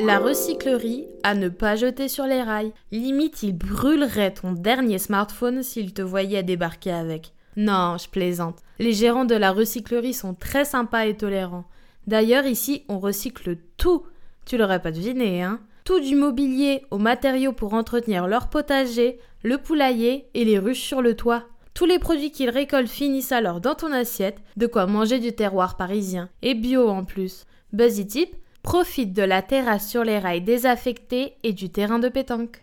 La recyclerie à ne pas jeter sur les rails. Limite, il brûlerait ton dernier smartphone s'il te voyait débarquer avec. Non, je plaisante. Les gérants de la recyclerie sont très sympas et tolérants. D'ailleurs, ici, on recycle tout. Tu l'aurais pas deviné, hein Tout du mobilier aux matériaux pour entretenir leur potager, le poulailler et les ruches sur le toit. Tous les produits qu'ils récoltent finissent alors dans ton assiette, de quoi manger du terroir parisien. Et bio en plus. Buzzy Tip profite de la terrasse sur les rails désaffectés et du terrain de pétanque.